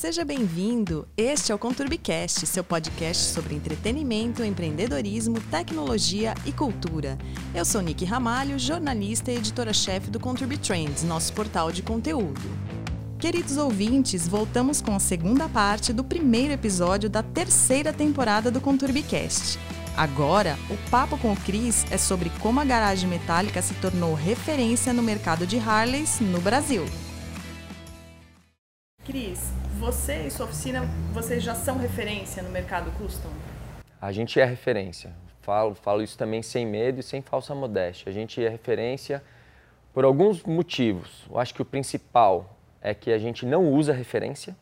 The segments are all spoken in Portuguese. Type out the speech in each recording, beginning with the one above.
Seja bem-vindo. Este é o Conturbicast, seu podcast sobre entretenimento, empreendedorismo, tecnologia e cultura. Eu sou Nick Ramalho, jornalista e editora-chefe do Conturbi Trends, nosso portal de conteúdo. Queridos ouvintes, voltamos com a segunda parte do primeiro episódio da terceira temporada do Conturbicast. Agora, o papo com o Cris é sobre como a garagem metálica se tornou referência no mercado de Harleys no Brasil. Cris, você e sua oficina, vocês já são referência no mercado custom? A gente é referência. Falo, falo isso também sem medo e sem falsa modéstia. A gente é referência por alguns motivos. Eu acho que o principal é que a gente não usa referência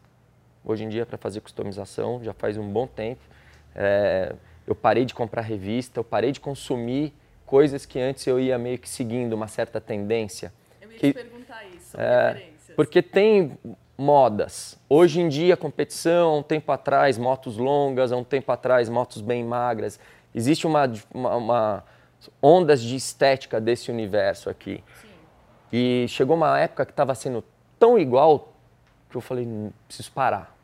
hoje em dia para fazer customização, já faz um bom tempo. É, eu parei de comprar revista, eu parei de consumir coisas que antes eu ia meio que seguindo uma certa tendência. Eu ia que, te perguntar isso, sobre é. Porque tem modas. Hoje em dia, competição, há um tempo atrás, motos longas, há um tempo atrás, motos bem magras. Existe uma, uma, uma ondas de estética desse universo aqui. Sim. E chegou uma época que estava sendo tão igual que eu falei, preciso parar.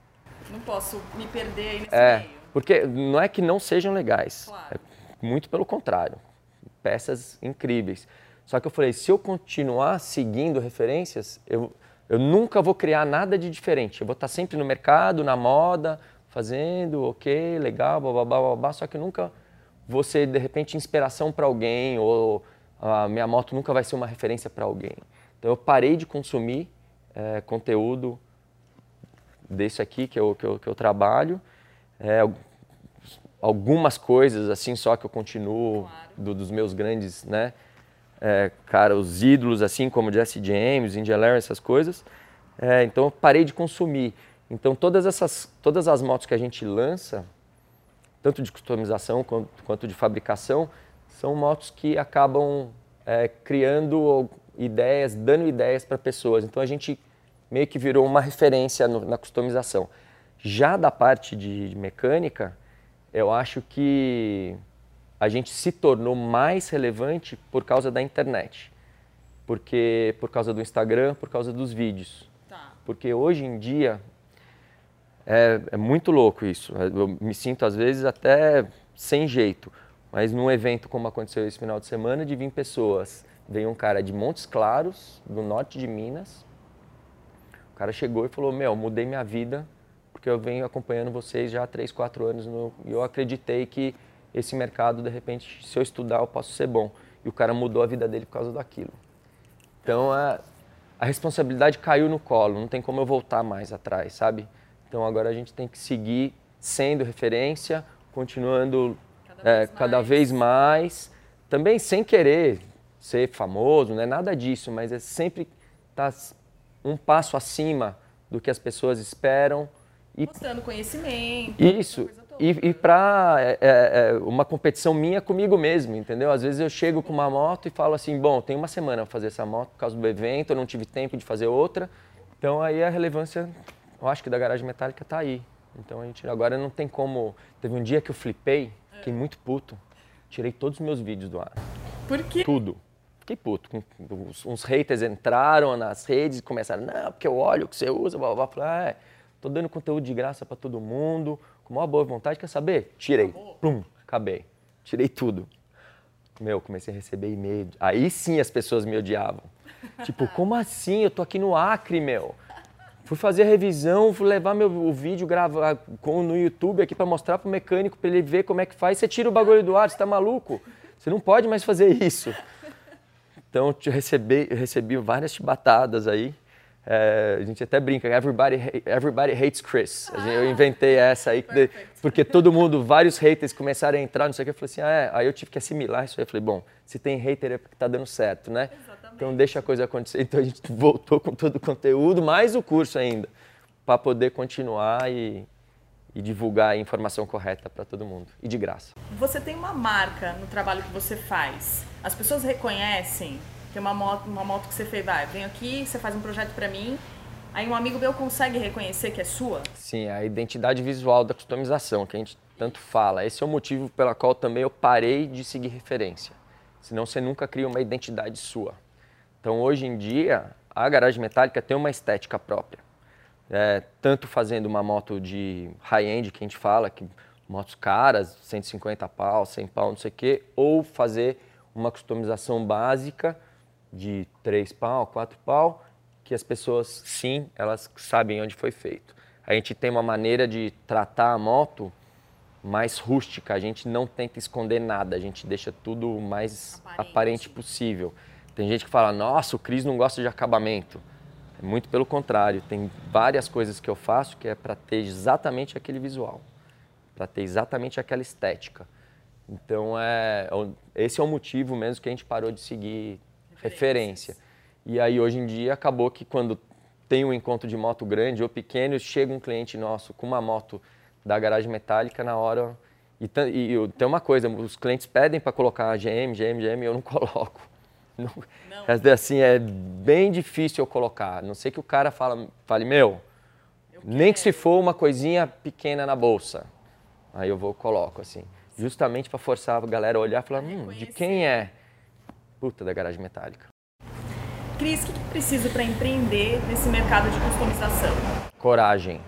Não posso me perder aí nesse é, meio. Porque não é que não sejam legais. Claro. É muito pelo contrário. Peças incríveis. Só que eu falei, se eu continuar seguindo referências, eu, eu nunca vou criar nada de diferente. Eu vou estar sempre no mercado, na moda, fazendo, ok, legal, blá, blá, blá, só que nunca vou ser, de repente, inspiração para alguém ou a minha moto nunca vai ser uma referência para alguém. Então eu parei de consumir é, conteúdo desse aqui que eu, que eu, que eu trabalho. É, algumas coisas assim só que eu continuo claro. do, dos meus grandes, né? É, cara, os ídolos assim como Jesse James, India Larry, essas coisas. É, então eu parei de consumir. Então todas essas, todas as motos que a gente lança, tanto de customização quanto, quanto de fabricação, são motos que acabam é, criando ideias, dando ideias para pessoas. Então a gente meio que virou uma referência no, na customização. Já da parte de mecânica, eu acho que a gente se tornou mais relevante por causa da internet. Porque por causa do Instagram, por causa dos vídeos. Tá. Porque hoje em dia é, é, muito louco isso. Eu me sinto às vezes até sem jeito. Mas num evento como aconteceu esse final de semana, de vir pessoas. Veio um cara de Montes Claros, do norte de Minas. O cara chegou e falou: Meu, mudei minha vida porque eu venho acompanhando vocês já há 3, 4 anos e eu acreditei que esse mercado, de repente, se eu estudar, eu posso ser bom. E o cara mudou a vida dele por causa daquilo. Então, a, a responsabilidade caiu no colo, não tem como eu voltar mais atrás, sabe? Então, agora a gente tem que seguir sendo referência, continuando cada, é, vez, cada mais. vez mais, também sem querer ser famoso, não é nada disso, mas é sempre estar tá um passo acima do que as pessoas esperam. E, Mostrando conhecimento. Isso e, e para é, é, é, uma competição minha comigo mesmo, entendeu? Às vezes eu chego com uma moto e falo assim, bom, tem uma semana para fazer essa moto por causa do evento, eu não tive tempo de fazer outra. Então aí a relevância, eu acho que da garagem metálica está aí. Então a gente agora não tem como. Teve um dia que eu flipei, fiquei muito puto, tirei todos os meus vídeos do ar. Por quê? Tudo. Fiquei puto. Uns haters entraram nas redes e começaram, não, porque eu olho o que você usa, blá blá blá. Ah, é, tô dando conteúdo de graça para todo mundo com uma boa vontade, quer saber? Tirei. Acabou. Plum, acabei. Tirei tudo. Meu, comecei a receber e-mail. Aí sim as pessoas me odiavam. tipo, como assim? Eu tô aqui no Acre, meu. Fui fazer a revisão, fui levar meu o vídeo gravar com, no YouTube aqui para mostrar pro mecânico para ele ver como é que faz. Você tira o bagulho do ar, você tá maluco? Você não pode mais fazer isso. Então eu recebi, eu recebi várias chibatadas aí. É, a gente até brinca, everybody, everybody hates Chris. eu inventei essa aí, porque todo mundo, vários haters começaram a entrar, não sei o que. Eu falei assim, ah, é. aí eu tive que assimilar isso aí. Eu falei, bom, se tem hater é porque tá dando certo, né? Exatamente. Então deixa a coisa acontecer. Então a gente voltou com todo o conteúdo, mais o curso ainda, para poder continuar e, e divulgar a informação correta para todo mundo. E de graça. Você tem uma marca no trabalho que você faz. As pessoas reconhecem tem uma moto, uma moto que você fez, vai, vem aqui, você faz um projeto para mim, aí um amigo meu consegue reconhecer que é sua? Sim, a identidade visual da customização, que a gente tanto fala. Esse é o motivo pela qual também eu parei de seguir referência. Senão você nunca cria uma identidade sua. Então hoje em dia, a garagem metálica tem uma estética própria. é, tanto fazendo uma moto de high-end, que a gente fala, que motos caras, 150 pau, 100 pau, não sei o quê, ou fazer uma customização básica de 3 pau, 4 pau, que as pessoas, sim, elas sabem onde foi feito. A gente tem uma maneira de tratar a moto mais rústica, a gente não tenta esconder nada, a gente deixa tudo o mais aparente, aparente possível. Tem gente que fala, nossa, o Cris não gosta de acabamento. Muito pelo contrário, tem várias coisas que eu faço que é para ter exatamente aquele visual, para ter exatamente aquela estética. Então, é, é esse é o motivo mesmo que a gente parou de seguir referência. E aí, hoje em dia, acabou que quando tem um encontro de moto grande ou pequeno, chega um cliente nosso com uma moto da garagem metálica na hora. E, e tem uma coisa, os clientes pedem para colocar GM, GM, GM, e eu não coloco. Não, não. Assim, é bem difícil eu colocar. Não sei que o cara fala, fale, meu, nem que se for uma coisinha pequena na bolsa. Aí eu vou coloco, assim. Justamente para forçar a galera a olhar e falar, hum, de quem é? Puta, da garagem metálica. Cris, o que, que precisa para empreender nesse mercado de customização? Coragem.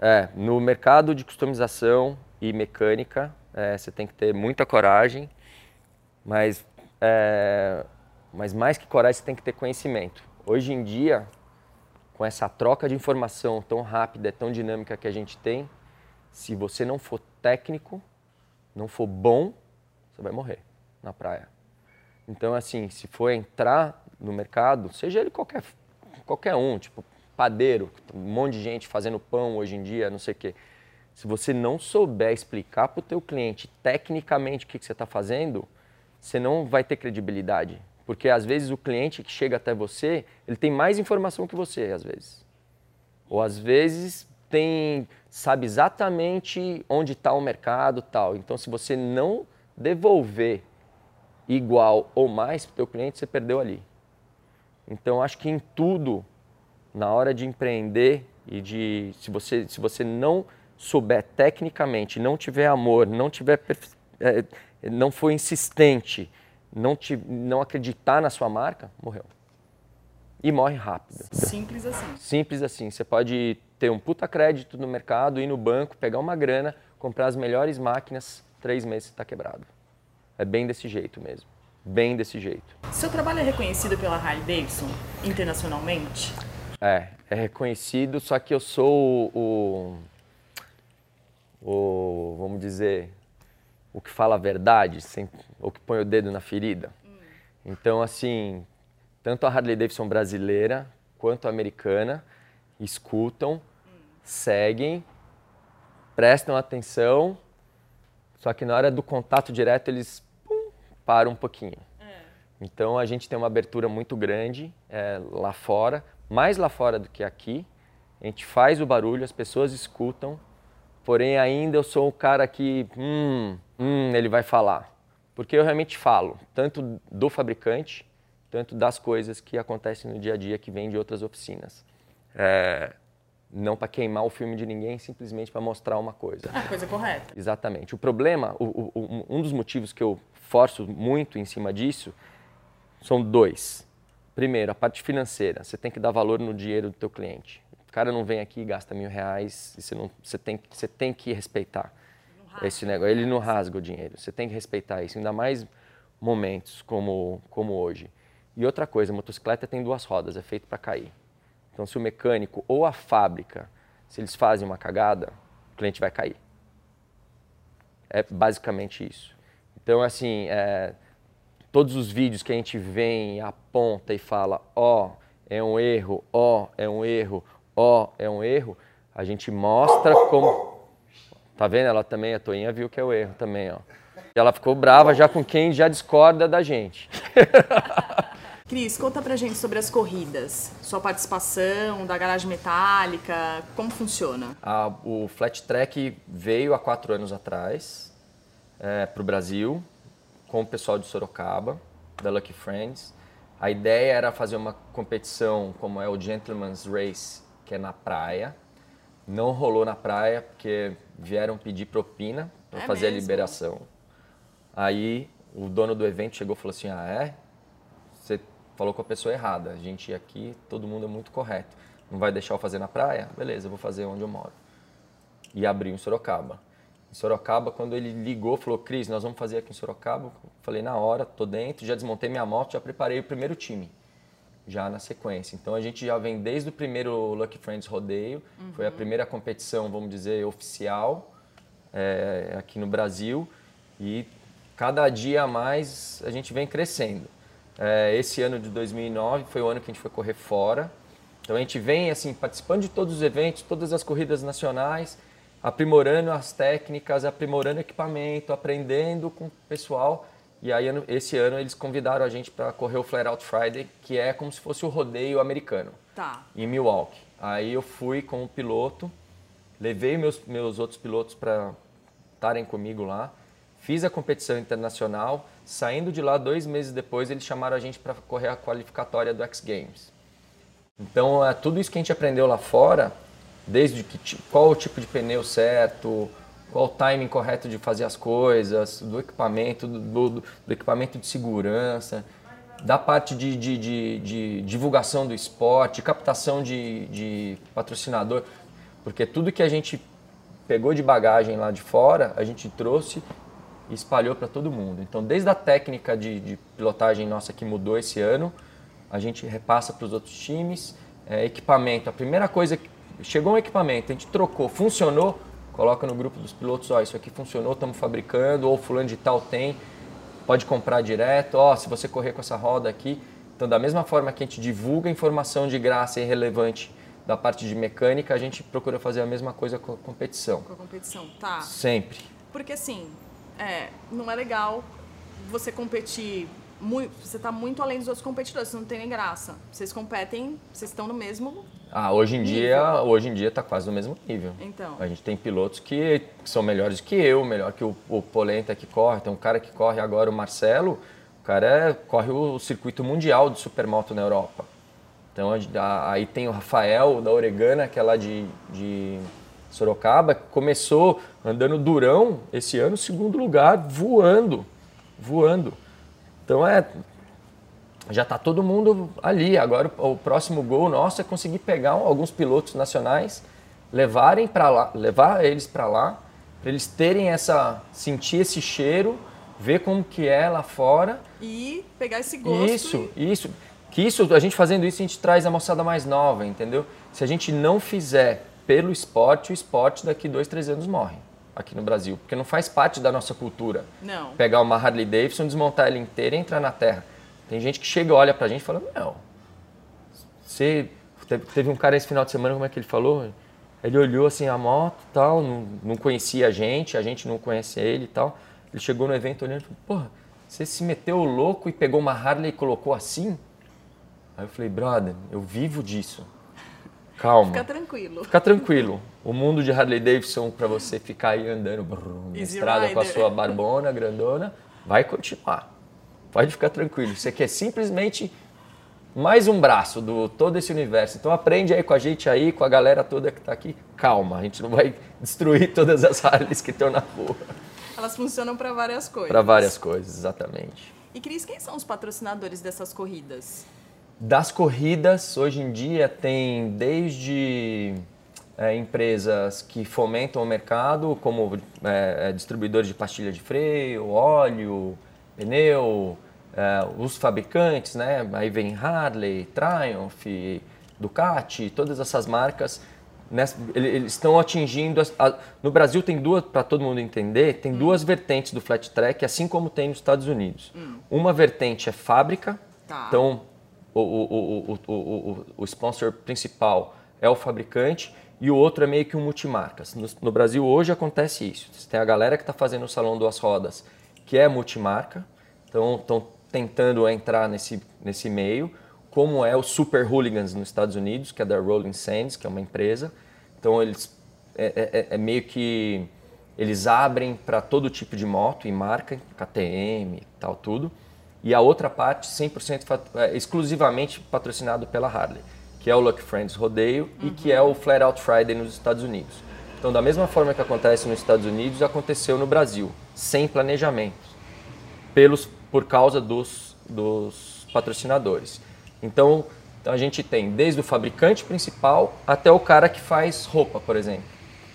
É, no mercado de customização e mecânica, é, você tem que ter muita coragem, mas é, mas mais que coragem, você tem que ter conhecimento. Hoje em dia, com essa troca de informação tão rápida, tão dinâmica que a gente tem, se você não for técnico, não for bom, você vai morrer na praia. Então, assim, se for entrar no mercado, seja ele qualquer, qualquer um, tipo padeiro, um monte de gente fazendo pão hoje em dia, não sei o quê. Se você não souber explicar para o teu cliente tecnicamente o que, que você está fazendo, você não vai ter credibilidade. Porque às vezes o cliente que chega até você, ele tem mais informação que você, às vezes. Ou às vezes tem sabe exatamente onde está o mercado tal. Então, se você não devolver igual ou mais para o teu cliente, você perdeu ali. Então, acho que em tudo, na hora de empreender e de se você se você não souber tecnicamente, não tiver amor, não tiver é, não for insistente, não, te, não acreditar na sua marca, morreu. E morre rápido. Simples assim. Simples assim. Você pode ter um puta crédito no mercado, ir no banco, pegar uma grana, comprar as melhores máquinas, três meses está quebrado. É bem desse jeito mesmo. Bem desse jeito. Seu trabalho é reconhecido pela Harley Davidson internacionalmente? É, é reconhecido, só que eu sou o, o, o vamos dizer, o que fala a verdade, sem, o que põe o dedo na ferida. Hum. Então, assim, tanto a Harley Davidson brasileira quanto a americana escutam, hum. seguem, prestam atenção, só que na hora do contato direto eles pum, param um pouquinho. É. Então a gente tem uma abertura muito grande é, lá fora, mais lá fora do que aqui. A gente faz o barulho, as pessoas escutam, porém ainda eu sou o cara que, hum, hum, ele vai falar. Porque eu realmente falo, tanto do fabricante, tanto das coisas que acontecem no dia a dia que vêm de outras oficinas. É, não para queimar o filme de ninguém, simplesmente para mostrar uma coisa. A coisa correta. Exatamente. O problema, o, o, um dos motivos que eu forço muito em cima disso, são dois. Primeiro, a parte financeira. Você tem que dar valor no dinheiro do teu cliente. O cara não vem aqui e gasta mil reais e você, não, você, tem, você tem que respeitar esse negócio. Ele não rasga o dinheiro. Você tem que respeitar isso, ainda mais momentos como, como hoje. E outra coisa, a motocicleta tem duas rodas, é feito para cair. Então, se o mecânico ou a fábrica, se eles fazem uma cagada, o cliente vai cair. É basicamente isso. Então, assim, é, todos os vídeos que a gente vem, aponta e fala, ó, oh, é um erro, ó, oh, é um erro, ó, oh, é um erro, a gente mostra como Tá vendo? Ela também, a Toinha viu que é o erro também, ó. E ela ficou brava já com quem já discorda da gente. Cris, conta pra gente sobre as corridas, sua participação, da garagem metálica, como funciona? Ah, o Flat Track veio há quatro anos atrás é, para o Brasil com o pessoal de Sorocaba, da Lucky Friends. A ideia era fazer uma competição como é o Gentleman's Race, que é na praia. Não rolou na praia porque vieram pedir propina para é fazer mesmo? a liberação. Aí o dono do evento chegou e falou assim: Ah, é? Falou com a pessoa errada. A gente aqui, todo mundo é muito correto. não vai deixar eu fazer na praia? Beleza, eu vou fazer onde eu moro. E abri em Sorocaba. Em Sorocaba, quando ele ligou, falou, Cris, nós vamos fazer aqui em Sorocaba. Falei, na hora, tô dentro, já desmontei minha moto, já preparei o primeiro time. Já na sequência. Então a gente já vem desde o primeiro Lucky Friends Rodeio, uhum. foi a primeira competição, vamos dizer, oficial é, aqui no Brasil. E cada dia a mais a gente vem crescendo. É, esse ano de 2009 foi o ano que a gente foi correr fora. Então a gente vem assim participando de todos os eventos, todas as corridas nacionais, aprimorando as técnicas, aprimorando equipamento, aprendendo com o pessoal. E aí esse ano eles convidaram a gente para correr o Flare Out Friday, que é como se fosse o rodeio americano. Tá. Em Milwaukee. Aí eu fui com o piloto, levei meus meus outros pilotos para estarem comigo lá. Fiz a competição internacional. Saindo de lá, dois meses depois, eles chamaram a gente para correr a qualificatória do X Games. Então, é, tudo isso que a gente aprendeu lá fora, desde que, qual o tipo de pneu certo, qual o timing correto de fazer as coisas, do equipamento, do, do, do equipamento de segurança, da parte de, de, de, de, divulgação do esporte, captação de, patrocinador, porque tudo que a gente pegou de bagagem lá de fora, a gente trouxe e espalhou para todo mundo. Então, desde a técnica de, de, pilotagem nossa que mudou esse ano, a gente repassa para os outros times. É, equipamento, a primeira coisa que chegou um equipamento, a gente trocou, funcionou, coloca no grupo dos pilotos, ó, isso aqui funcionou, estamos fabricando, ou fulano de tal tem, pode comprar direto, ó, se você correr com essa roda aqui. Então, da mesma forma que a gente divulga informação de graça e relevante da parte de mecânica, a gente procura fazer a mesma coisa com a competição. Com a competição, tá. Sempre. Porque assim, é, não é legal você competir muito, você está muito além dos outros competidores, você não tem nem graça. Vocês competem, vocês estão no mesmo ah, hoje em nível. dia, hoje em dia está quase no mesmo nível. Então. A gente tem pilotos que, são melhores que eu, melhor que o, o Polenta que corre, tem um cara que corre agora o Marcelo, o cara é, corre o circuito mundial de supermoto na Europa. Então aí tem o Rafael da Oregana, que é lá de, de Sorocaba, começou andando durão esse ano, segundo lugar, voando, voando. Então é já está todo mundo ali. Agora o, próximo gol nosso é conseguir pegar alguns pilotos nacionais, levarem para lá, levar eles para lá, para eles terem essa sentir esse cheiro, ver como que é lá fora e pegar esse gosto. Isso, e... isso. Que isso, a gente fazendo isso, a gente traz a moçada mais nova, entendeu? Se a gente não fizer pelo esporte, o esporte daqui dois, três anos morre aqui no Brasil, porque não faz parte da nossa cultura. Não. Pegar uma Harley Davidson, desmontar ela inteira e entrar na terra. Tem gente que chega olha pra gente e fala, não, você... Teve um cara esse final de semana, como é que ele falou? Ele olhou assim a moto tal, não, não conhecia a gente, a gente não conhece ele e tal. Ele chegou no evento olhando e falou, porra, você se meteu louco e pegou uma Harley e colocou assim? Aí eu falei, brother, eu vivo disso. Calma. Fica tranquilo. Fica tranquilo. O mundo de Harley Davidson para você ficar aí andando brrr, na estrada rider. com a sua barbona grandona, vai continuar. Pode ficar tranquilo. Aqui é simplesmente mais um braço do todo esse universo. Então aprende aí com a gente aí, com a galera toda que está aqui. Calma, a gente não vai destruir todas as Harleys que estão na rua. Elas funcionam para várias coisas. Para várias coisas, exatamente. E Cris, quem são os patrocinadores dessas corridas? Das corridas, hoje em dia, tem desde é, empresas que fomentam o mercado, como é, é, distribuidores de pastilha de freio, óleo, pneu, é, os fabricantes, né? Aí vem Harley, Triumph, Ducati, todas essas marcas. Nessa, eles estão atingindo. As, a, no Brasil tem duas, para todo mundo entender, tem hum. duas vertentes do flat track, assim como tem nos Estados Unidos. Hum. Uma vertente é fábrica, tá. então o, o, o, o, sponsor principal é o fabricante e o outro é meio que um multimarcas. No, no Brasil hoje acontece isso. Você tem a galera que está fazendo o Salão Duas Rodas, que é multimarca, então estão tentando entrar nesse, nesse meio, como é o Super Hooligans nos Estados Unidos, que é da Rolling Sands, que é uma empresa. Então eles é, é, é meio que eles abrem para todo tipo de moto e marca, KTM e tal, tudo e a outra parte 100% é, exclusivamente patrocinado pela Harley, que é o Lucky Friends Rodeio uhum. e que é o Flat Out Friday nos Estados Unidos. Então, da mesma forma que acontece nos Estados Unidos, aconteceu no Brasil, sem planejamento, pelos, por causa dos, dos patrocinadores. Então, a gente tem desde o fabricante principal até o cara que faz roupa, por exemplo.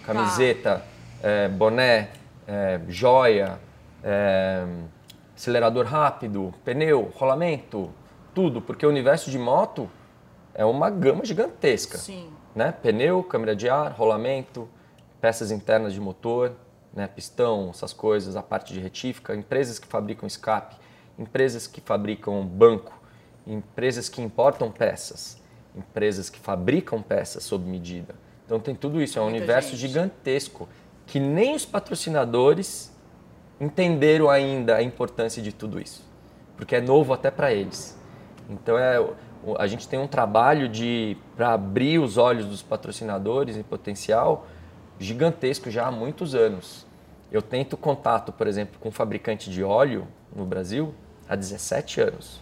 Camiseta, é, boné, é, joia, é, acelerador rápido, pneu, rolamento, tudo. Porque o universo de moto é uma gama gigantesca. Sim. Né? Pneu, câmera de ar, rolamento, peças internas de motor, né? pistão, essas coisas, a parte de retífica, empresas que fabricam escape, empresas que fabricam banco, empresas que importam peças, empresas que fabricam peças sob medida. Então tem tudo isso, é um Muita universo gente. gigantesco que nem os patrocinadores entenderam ainda a importância de tudo isso, porque é novo até para eles. Então é a gente tem um trabalho de para abrir os olhos dos patrocinadores em potencial gigantesco já há muitos anos. Eu tento contato, por exemplo, com um fabricante de óleo no Brasil há 17 anos.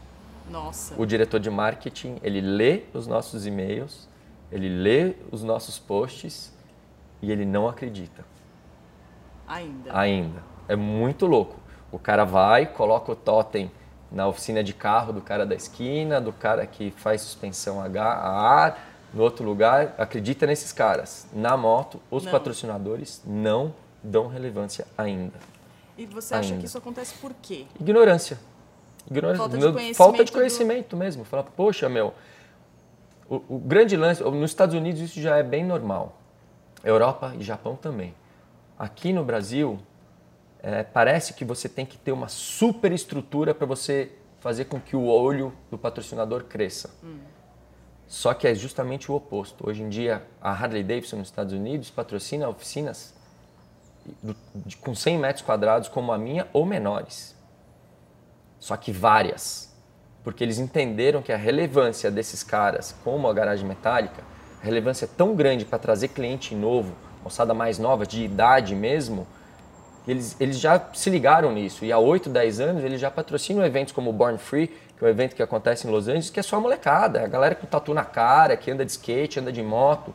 Nossa. O diretor de marketing, ele lê os nossos e-mails, ele lê os nossos posts e ele não acredita Ainda. ainda. É muito louco. O cara vai, coloca o totem na oficina de carro do cara da esquina, do cara que faz suspensão a ga- a ar, no outro lugar, acredita nesses caras. Na moto, os Não. patrocinadores não dão relevância ainda. E você acha Ainda. que isso acontece por quê? Ignorância. Ignorância. Falta de conhecimento falta de do- conhecimento mesmo. Fala, poxa, meu, o, o grande lance, nos Estados Unidos isso já é bem normal. Europa e Japão também. Aqui no Brasil, é, parece que você tem que ter uma super estrutura para você fazer com que o olho do patrocinador cresça. Só que é justamente o oposto. Hoje em dia, a Harley Davidson nos Estados Unidos patrocina oficinas do- de- com 100 metros quadrados como a minha ou menores. Só que várias. Porque eles entenderam que a relevância desses caras, como a garagem metálica, a relevância é tão grande para trazer cliente novo, moçada mais nova, de idade mesmo, eles, eles já se ligaram nisso. E há 8, 10 anos eles já patrocinam eventos como o Born Free, que é um evento que acontece em Los Angeles, que é só molecada. A galera com tatu na cara, que anda de skate, anda de moto,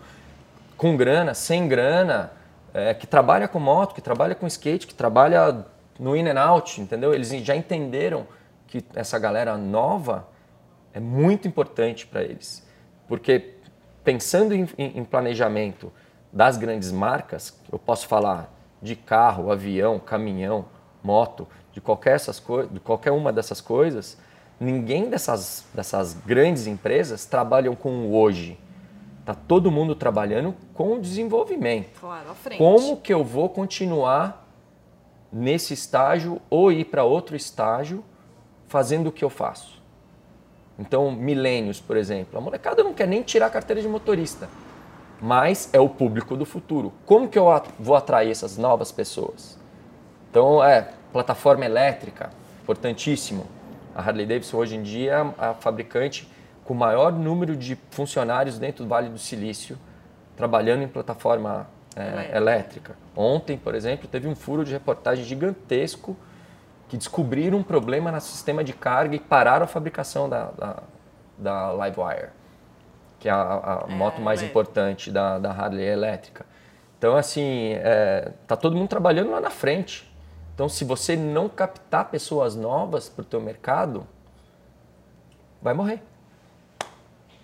com grana, sem grana, é, que trabalha com moto, que trabalha com skate, que trabalha no in and out, entendeu? Eles já entenderam que essa galera nova é muito importante para eles. Porque pensando em, em- em planejamento das grandes marcas, eu posso falar de carro, avião, caminhão, moto, de qualquer, essas de qualquer uma dessas coisas, ninguém dessas, dessas grandes empresas trabalham com o hoje. Está todo mundo trabalhando com o desenvolvimento. Claro, à frente. Como que eu vou continuar nesse estágio ou ir para outro estágio fazendo o que eu faço? Então, milênios, por exemplo, a molecada não quer nem tirar a carteira de motorista, mas é o público do futuro. Como que eu vou atrair essas novas pessoas? Então, é, plataforma elétrica, importantíssimo. A Harley Davidson hoje em dia é a fabricante com o maior número de funcionários dentro do Vale do Silício trabalhando em plataforma é, Elétrica. elétrica. Ontem, por exemplo, teve um furo de reportagem gigantesco que descobriram um problema no sistema de carga e pararam a fabricação da, da, da Livewire, que é a, a É, moto mais é. importante da, da Harley elétrica. Então, assim, é, tá todo mundo trabalhando lá na frente. Então, se você não captar pessoas novas para o teu mercado, vai morrer.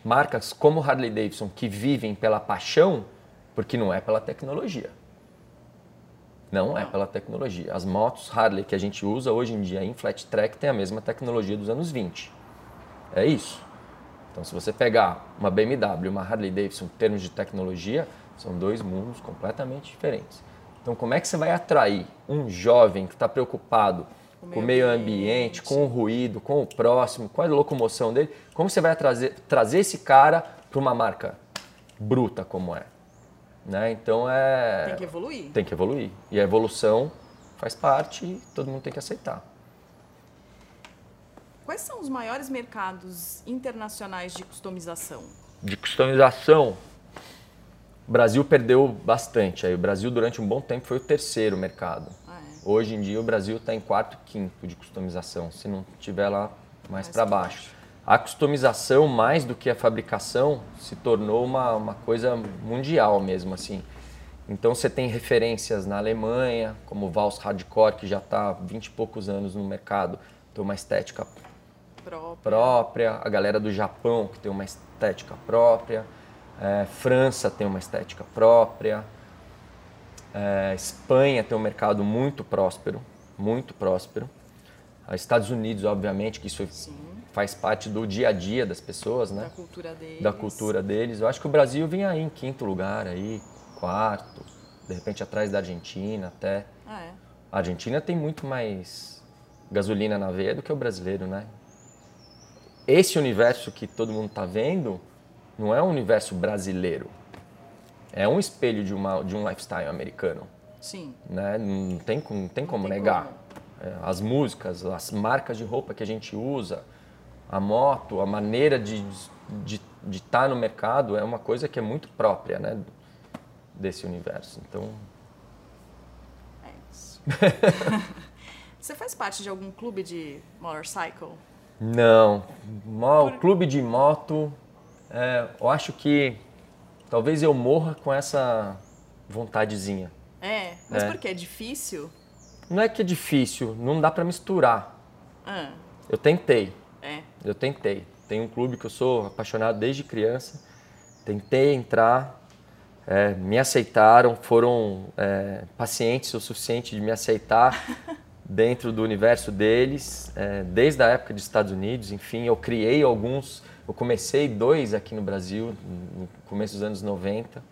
Marcas como Harley Davidson que vivem pela paixão, porque não é pela tecnologia. Não é pela tecnologia. As motos Harley que a gente usa hoje em dia em flat track tem a mesma tecnologia dos anos 20. É isso. Então, se você pegar uma BMW e uma Harley Davidson em termos de tecnologia, são dois mundos completamente diferentes. Então, como é que você vai atrair um jovem que está preocupado Com o com o meio ambiente. ambiente, com o ruído, com o próximo, com a locomoção dele? Como você vai trazer, trazer esse cara para uma marca bruta como é? Né? Então, é... Tem que evoluir. Tem que evoluir. E a evolução faz parte e todo mundo tem que aceitar. Quais são os maiores mercados internacionais de customização? De customização, o Brasil perdeu bastante. Aí, o Brasil, durante um bom tempo, foi o terceiro mercado. Ah, é. Hoje em dia, o Brasil está em quarto, quinto de customização, se não tiver lá mais, Mais para pra baixo. A customização, mais do que a fabricação, se tornou uma, uma coisa mundial mesmo, assim. Então, você tem referências na Alemanha, como o Vals Hardcore, que já está há 20 e poucos anos no mercado, tem uma estética própria. própria, a galera do Japão que tem uma estética própria, é, França tem uma estética própria, é, Espanha tem um mercado muito próspero, muito próspero. Estados Unidos, obviamente, que isso Sim, faz parte do dia a dia das pessoas, da né? cultura deles. Da cultura deles. Eu acho que o Brasil vinha aí em quinto lugar, aí, quarto, de repente atrás da Argentina até. Ah, é. A Argentina tem muito mais gasolina na veia do que o brasileiro, né? Esse universo que todo mundo está vendo não é um universo brasileiro. É um espelho de, uma, de um lifestyle americano, Sim. né? Não tem, como- não tem como tem negar. como. É, as músicas, as marcas de roupa que a gente usa, a moto, a maneira de estar tá no mercado é uma coisa que é muito própria, né? Desse universo. Então, É isso. Você faz parte de algum clube de motorcycle? Não. Por- Clube de moto, é, eu acho que talvez eu morra com essa vontadezinha. É, mas É. por quê? É difícil? Não é que é difícil, não dá pra misturar. Ah, Eu tentei, é. eu tentei. Tem um clube que eu sou apaixonado desde criança. Tentei entrar, é, me aceitaram, foram é, pacientes o suficiente de me aceitar dentro do universo deles, é, desde a época dos Estados Unidos. Enfim, eu criei alguns, eu comecei dois aqui no Brasil, no começo dos anos 90,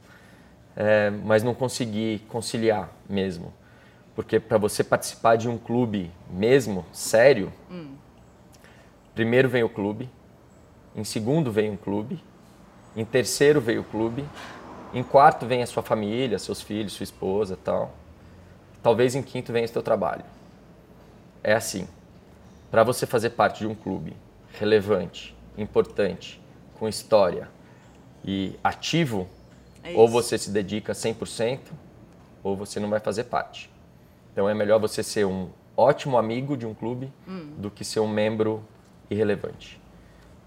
é, mas não consegui conciliar mesmo. Porque para você participar de um clube mesmo, sério, primeiro vem o clube, em segundo vem um clube, em terceiro veio o clube, em quarto vem a sua família, seus filhos, sua esposa, tal. Talvez em quinto venha o seu trabalho. É assim. Para você fazer parte de um clube relevante, importante, com história e ativo, É ou você se dedica 100% ou você não vai fazer parte. Então é melhor você ser um ótimo amigo de um clube do que ser um membro irrelevante.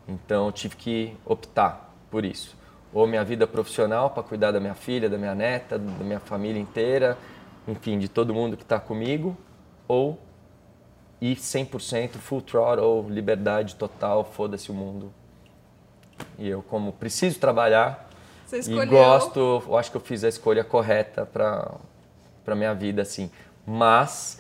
Então eu tive que optar por isso. Ou minha vida profissional para cuidar da minha filha, da minha neta, da minha família inteira, enfim, de todo mundo que está comigo, ou ir 100% full throttle, liberdade total, foda-se o mundo. E eu, como preciso trabalhar, e gosto, eu acho que eu fiz a escolha correta para para minha vida assim. Mas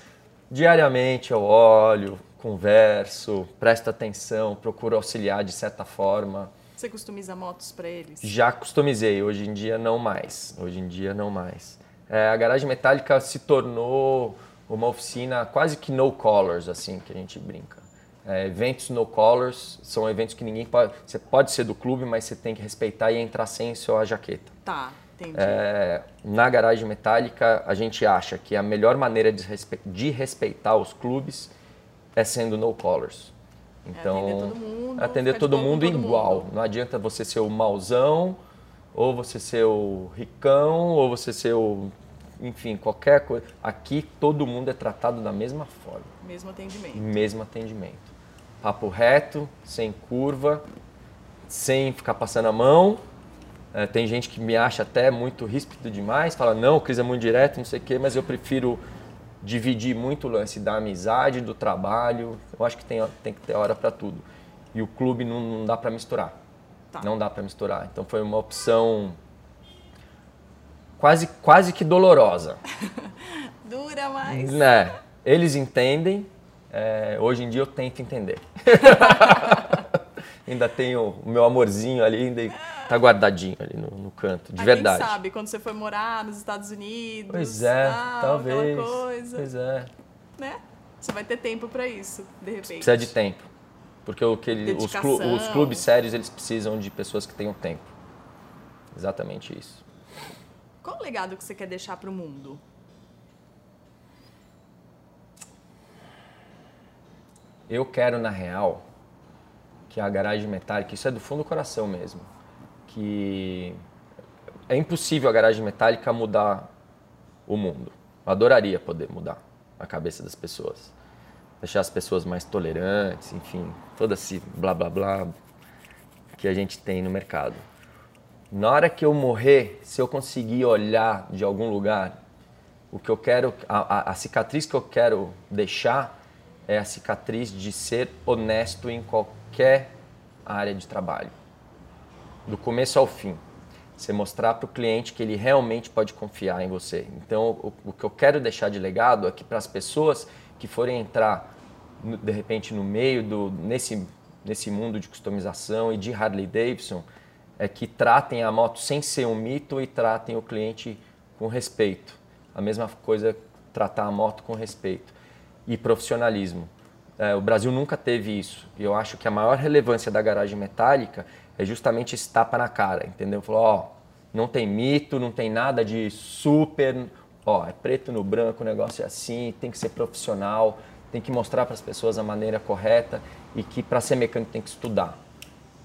diariamente eu olho, converso, presto atenção, procuro auxiliar de certa forma. Você customiza motos pra eles? Já customizei, hoje em dia não mais. Hoje em dia não mais. É, a garagem metálica se tornou uma oficina quase que no colors, assim, que a gente brinca. É, eventos no colors são eventos que ninguém pode. Você pode ser do clube, mas você tem que respeitar e entrar sem sua jaqueta. Tá, entendi. É, na garagem metálica, a gente acha que a melhor maneira de, respe- de respeitar os clubes é sendo no colors. Então, atender todo mundo, atender todo mundo todo igual. mundo. Não adianta você ser o mauzão, ou você ser o ricão, ou você ser o. Enfim, qualquer coisa. Aqui todo mundo é tratado da mesma forma, Mesmo atendimento. mesmo atendimento. Papo reto, sem curva, sem ficar passando a mão. É, tem gente que me acha até muito ríspido demais, fala, não, o Cris é muito direto, não sei o quê, mas eu prefiro dividir muito o lance da amizade, do trabalho. Eu acho que tem, tem que ter hora para tudo. E o clube não, não dá para misturar. Tá. Não dá para misturar. Então foi uma opção quase, quase que dolorosa. Dura mais. Né? Eles entendem, é, hoje em dia eu tento entender. ainda tenho o meu amorzinho ali, ainda tá guardadinho ali no, no canto, de Aí verdade. Quem sabe, quando você foi morar nos Estados Unidos. Pois é, tal, talvez. Coisa, Pois é. né? Você vai ter tempo pra isso, de repente. Precisa de tempo. Porque o que ele- os, clu- os clubes sérios, eles precisam de pessoas que tenham tempo. Exatamente isso. Qual o legado que você quer deixar pro mundo? Eu quero, na real, que a garagem metálica, isso é do fundo do coração mesmo, que é impossível a garagem metálica mudar o mundo. Eu adoraria poder mudar a cabeça das pessoas. Deixar as pessoas mais tolerantes, enfim, todo esse blá blá blá que a gente tem no mercado. Na hora que eu morrer, se eu conseguir olhar de algum lugar, o que eu quero, a, a- a cicatriz que eu quero deixar é a cicatriz de ser honesto em qualquer área de trabalho. Do começo ao fim. Você mostrar para o cliente que ele realmente pode confiar em você. Então, o, o que eu quero deixar de legado é que para as pessoas que forem entrar, de repente, no meio do nesse, nesse mundo de customização e de Harley Davidson, é que tratem a moto sem ser um mito e tratem o cliente com respeito. A mesma coisa, tratar a moto com respeito e profissionalismo. É, o Brasil nunca teve isso. E eu acho que a maior relevância da garagem metálica é justamente esse tapa na cara, entendeu? Falou, ó, não tem mito, não tem nada de super, ó, é preto no branco, o negócio é assim, tem que ser profissional, tem que mostrar para as pessoas a maneira correta e que para ser mecânico tem que estudar.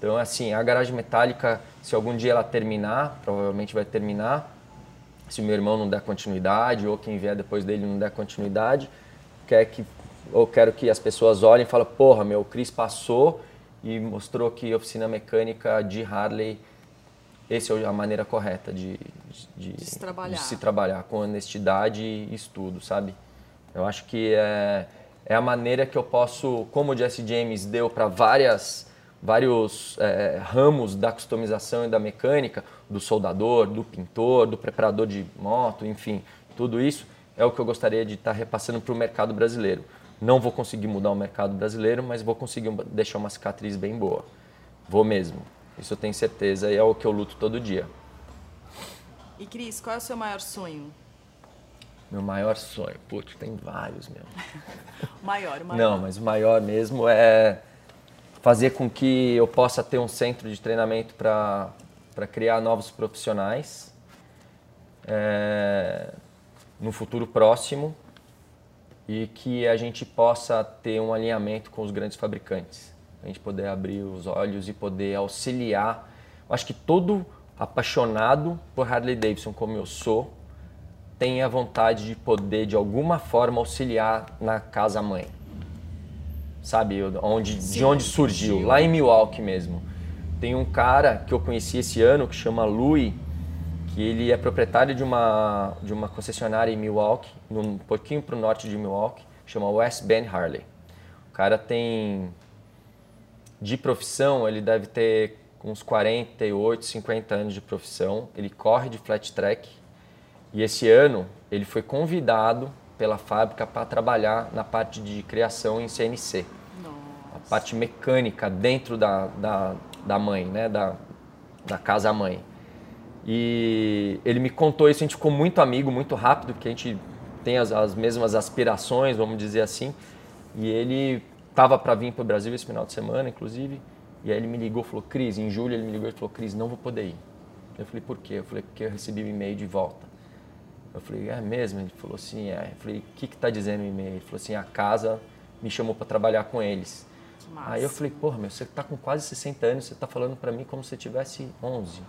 Então, assim, a garagem metálica, se algum dia ela terminar, provavelmente vai terminar, se o meu irmão não der continuidade ou quem vier depois dele não der continuidade, quer que ou quero que as pessoas olhem e falem, porra, meu, o Cris passou e mostrou que oficina mecânica de Harley, essa é a maneira correta de, de, de, se, trabalhar. de se trabalhar, com honestidade e estudo, sabe? Eu acho que é, é a maneira que eu posso, como o Jesse James deu para várias vários é, ramos da customização e da mecânica, do soldador, do pintor, do preparador de moto, enfim, tudo isso é o que eu gostaria de estar repassando para o mercado brasileiro. Não vou conseguir mudar o mercado brasileiro, mas vou conseguir deixar uma cicatriz bem boa. Vou mesmo. Isso eu tenho certeza e é o que eu luto todo dia. E Cris, qual é o seu maior sonho? Meu maior sonho? Putz, tem vários mesmo. maior, o maior. Não, mas o maior mesmo é fazer com que eu possa ter um centro de treinamento para criar novos profissionais é, no futuro próximo e que a gente possa ter um alinhamento com os grandes fabricantes. A gente poder abrir os olhos e poder auxiliar. Eu acho que todo apaixonado por Harley Davidson, como eu sou, tem a vontade de poder, de alguma forma, auxiliar na casa-mãe. Sabe? Onde, Sim, de onde surgiu, lá em Milwaukee mesmo. Tem um cara que eu conheci esse ano que chama Louis, que ele é proprietário de uma, de uma concessionária em Milwaukee, um pouquinho para o norte de Milwaukee, chama West Bend Harley. O cara tem, de profissão, ele deve ter uns 48, 50 anos de profissão. Ele corre de flat track e esse ano ele foi convidado pela fábrica para trabalhar na parte de criação em CNC. Nossa. A parte mecânica dentro da, da, da mãe, né? da, da casa-mãe. E ele me contou isso, a gente ficou muito amigo, muito rápido, porque a gente tem as, as mesmas aspirações, vamos dizer assim. E ele estava para vir para o Brasil esse final de semana, inclusive. E aí ele me ligou, falou, Cris, em julho ele me ligou e falou, Cris, não vou poder ir. Eu falei, por quê? Eu falei, porque eu recebi um e-mail de volta. Eu falei, é mesmo? Ele falou assim, é. Eu falei, o que que tá dizendo o e-mail? Ele falou assim, a casa me chamou para trabalhar com eles. Aí eu falei, porra, meu, você tá com quase 60 anos, você tá falando para mim como se você tivesse 11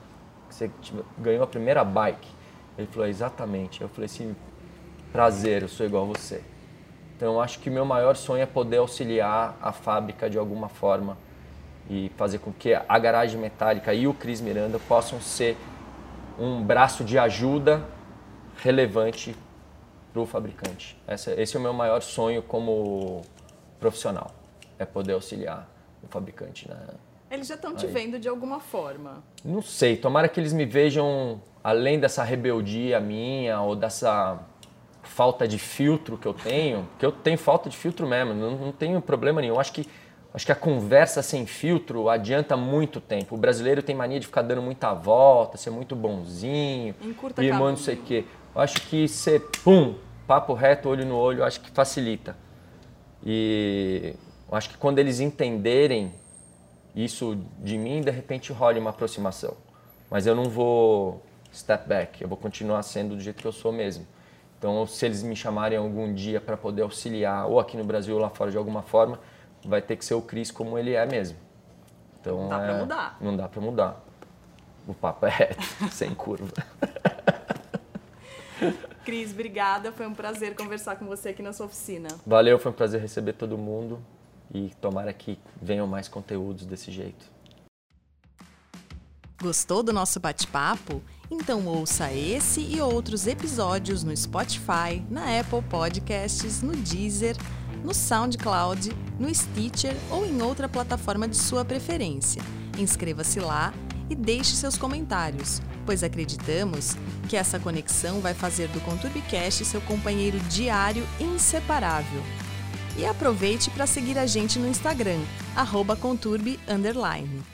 você ganhou a primeira bike. Ele falou, exatamente. Eu falei assim, prazer, eu sou igual a você. Então, eu acho que meu maior sonho é poder auxiliar a fábrica de alguma forma e fazer com que a garagem metálica e o Cris Miranda possam ser um braço de ajuda relevante para o fabricante. Esse, é o meu maior sonho como profissional, é poder auxiliar o fabricante na, eles já estão te vendo de alguma forma. Não sei, tomara que eles me vejam além dessa rebeldia minha ou dessa falta de filtro que eu tenho, que eu tenho falta de filtro mesmo, não, não tenho problema nenhum. Acho que acho que a conversa sem filtro adianta muito tempo. O brasileiro tem mania de ficar dando muita volta, ser muito bonzinho, irmão não sei o quê. Eu acho que ser pum, papo reto, olho no olho, acho que facilita. E eu acho que quando eles entenderem isso de mim, de repente rola uma aproximação. Mas eu não vou step back, eu vou continuar sendo do jeito que eu sou mesmo. Então, se eles me chamarem algum dia para poder auxiliar, ou aqui no Brasil ou lá fora de alguma forma, vai ter que ser o Cris como ele é mesmo. Então, não dá é, para mudar. Não dá para mudar. O papo é reto, sem curva. Cris, obrigada. Foi um prazer conversar com você aqui na sua oficina. Valeu, foi um prazer receber todo mundo e tomara que venham mais conteúdos desse jeito. Gostou do nosso bate-papo? Então ouça esse e outros episódios no Spotify, na Apple Podcasts, no Deezer, no SoundCloud, no Stitcher ou em outra plataforma de sua preferência. Inscreva-se lá e deixe seus comentários, pois acreditamos que essa conexão vai fazer do Conturbicast seu companheiro diário inseparável. E aproveite para seguir a gente no Instagram, arroba conturbe__.